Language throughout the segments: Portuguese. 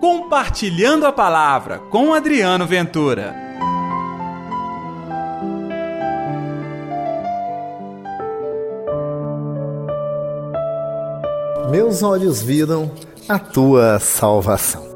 Compartilhando a Palavra com Adriano Ventura. Meus olhos viram a tua salvação.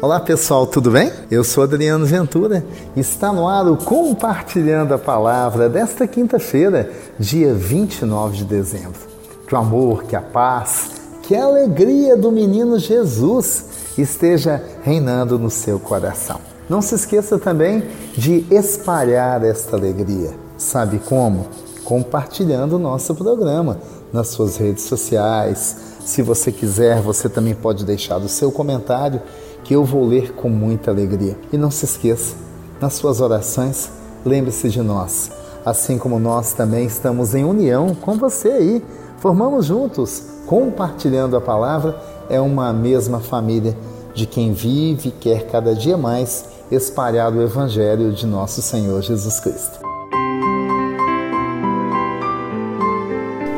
Olá pessoal, tudo bem? Eu sou Adriano Ventura está no ar o Compartilhando a Palavra desta quinta-feira, dia 29 de dezembro. Que o amor, que a paz, que a alegria do menino Jesus esteja reinando no seu coração. Não se esqueça também de espalhar esta alegria. Sabe como? Compartilhando o nosso programa nas suas redes sociais. Se você quiser, você também pode deixar o seu comentário que eu vou ler com muita alegria. E não se esqueça, nas suas orações, lembre-se de nós, assim como nós também estamos em união com você aí. Formamos juntos, compartilhando a palavra, é uma mesma família de quem vive e quer cada dia mais espalhar o Evangelho de nosso Senhor Jesus Cristo.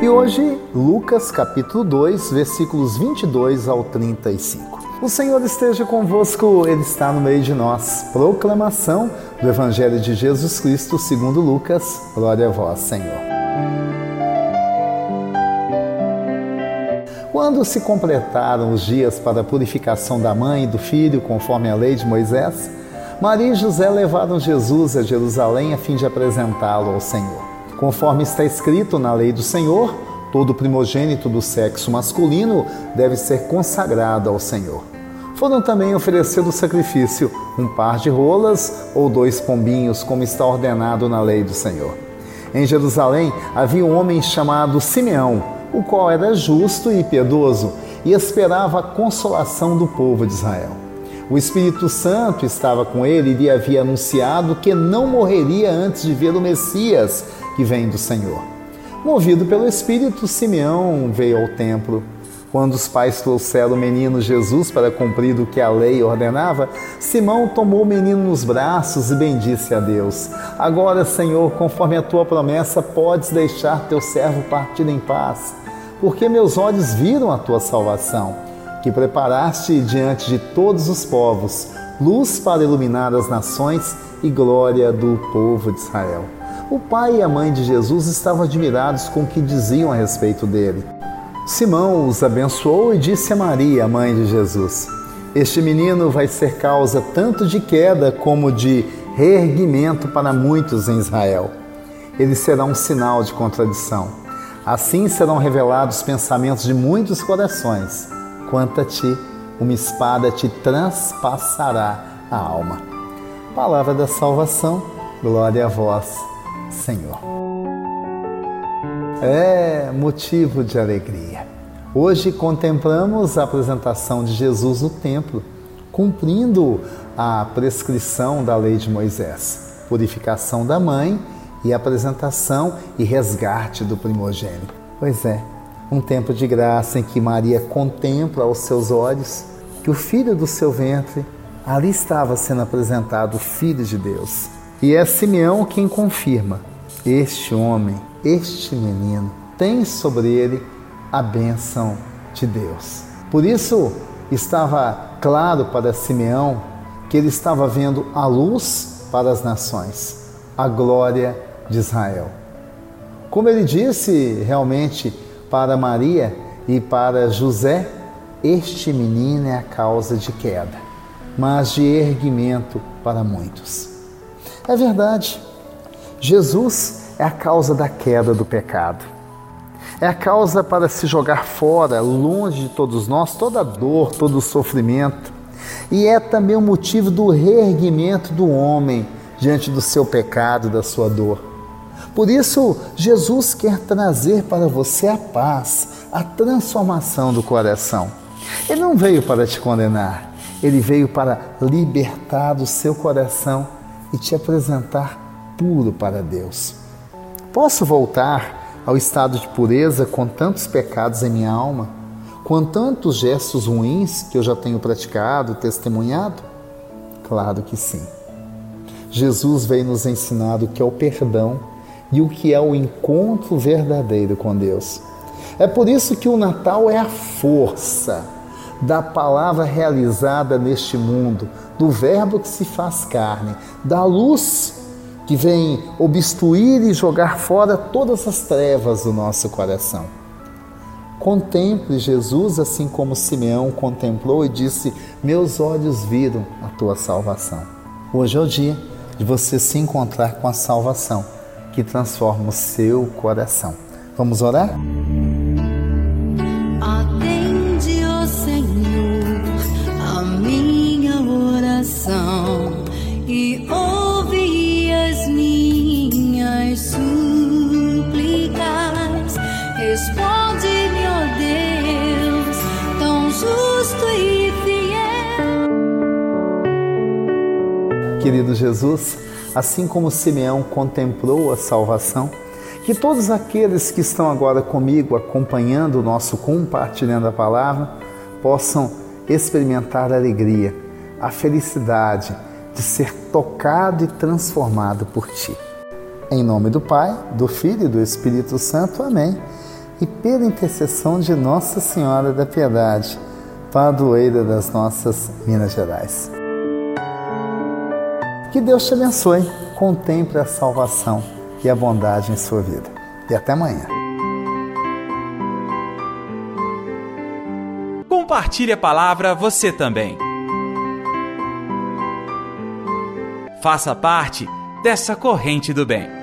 E hoje, Lucas capítulo 2, versículos 22 ao 35. O Senhor esteja convosco, Ele está no meio de nós. Proclamação do Evangelho de Jesus Cristo segundo Lucas. Glória a vós, Senhor. Quando se completaram os dias para a purificação da mãe e do filho, conforme a lei de Moisés, Maria e José levaram Jesus a Jerusalém a fim de apresentá-lo ao Senhor. Conforme está escrito na lei do Senhor, todo primogênito do sexo masculino deve ser consagrado ao Senhor foram também oferecer o sacrifício um par de rolas ou dois pombinhos, como está ordenado na lei do Senhor. Em Jerusalém havia um homem chamado Simeão, o qual era justo e piedoso e esperava a consolação do povo de Israel. O Espírito Santo estava com ele e lhe havia anunciado que não morreria antes de ver o Messias que vem do Senhor. Movido pelo Espírito, Simeão veio ao templo quando os pais trouxeram o menino Jesus para cumprir o que a lei ordenava, Simão tomou o menino nos braços e bendisse a Deus. Agora, Senhor, conforme a tua promessa, podes deixar teu servo partir em paz, porque meus olhos viram a tua salvação, que preparaste diante de todos os povos, luz para iluminar as nações e glória do povo de Israel. O pai e a mãe de Jesus estavam admirados com o que diziam a respeito dele. Simão os abençoou e disse a Maria, mãe de Jesus: Este menino vai ser causa tanto de queda como de reerguimento para muitos em Israel. Ele será um sinal de contradição. Assim serão revelados os pensamentos de muitos corações. Quanto a ti, uma espada te transpassará a alma. Palavra da salvação, glória a vós, Senhor é motivo de alegria. Hoje contemplamos a apresentação de Jesus no templo, cumprindo a prescrição da lei de Moisés, purificação da mãe e apresentação e resgate do primogênito. Pois é, um tempo de graça em que Maria contempla aos seus olhos que o filho do seu ventre ali estava sendo apresentado, o filho de Deus. E é Simeão quem confirma: este homem este menino tem sobre ele a bênção de Deus. Por isso estava claro para Simeão que ele estava vendo a luz para as nações, a glória de Israel. Como ele disse realmente para Maria e para José, este menino é a causa de queda, mas de erguimento para muitos. É verdade. Jesus é a causa da queda do pecado. É a causa para se jogar fora, longe de todos nós, toda dor, todo sofrimento. E é também o motivo do reerguimento do homem diante do seu pecado, da sua dor. Por isso, Jesus quer trazer para você a paz, a transformação do coração. Ele não veio para te condenar, ele veio para libertar o seu coração e te apresentar puro para Deus. Posso voltar ao estado de pureza com tantos pecados em minha alma, com tantos gestos ruins que eu já tenho praticado, testemunhado? Claro que sim. Jesus veio nos ensinar o que é o perdão e o que é o encontro verdadeiro com Deus. É por isso que o Natal é a força da palavra realizada neste mundo, do Verbo que se faz carne, da luz que vem obstruir e jogar fora todas as trevas do nosso coração. Contemple Jesus assim como Simeão contemplou e disse: Meus olhos viram a tua salvação. Hoje é o dia de você se encontrar com a salvação que transforma o seu coração. Vamos orar? Atende, ó Senhor, a minha oração e ouve as minhas súplicas. Responde-me, ó Deus, tão justo e fiel. Querido Jesus, assim como Simeão contemplou a salvação, que todos aqueles que estão agora comigo acompanhando o nosso compartilhando a palavra possam experimentar a alegria, a felicidade de ser tocado e transformado por ti. Em nome do Pai, do Filho e do Espírito Santo. Amém. E pela intercessão de Nossa Senhora da Piedade, padroeira das nossas Minas Gerais. Que Deus te abençoe, contemple a salvação e a bondade em sua vida. E até amanhã. Compartilhe a palavra você também. Faça parte dessa corrente do bem.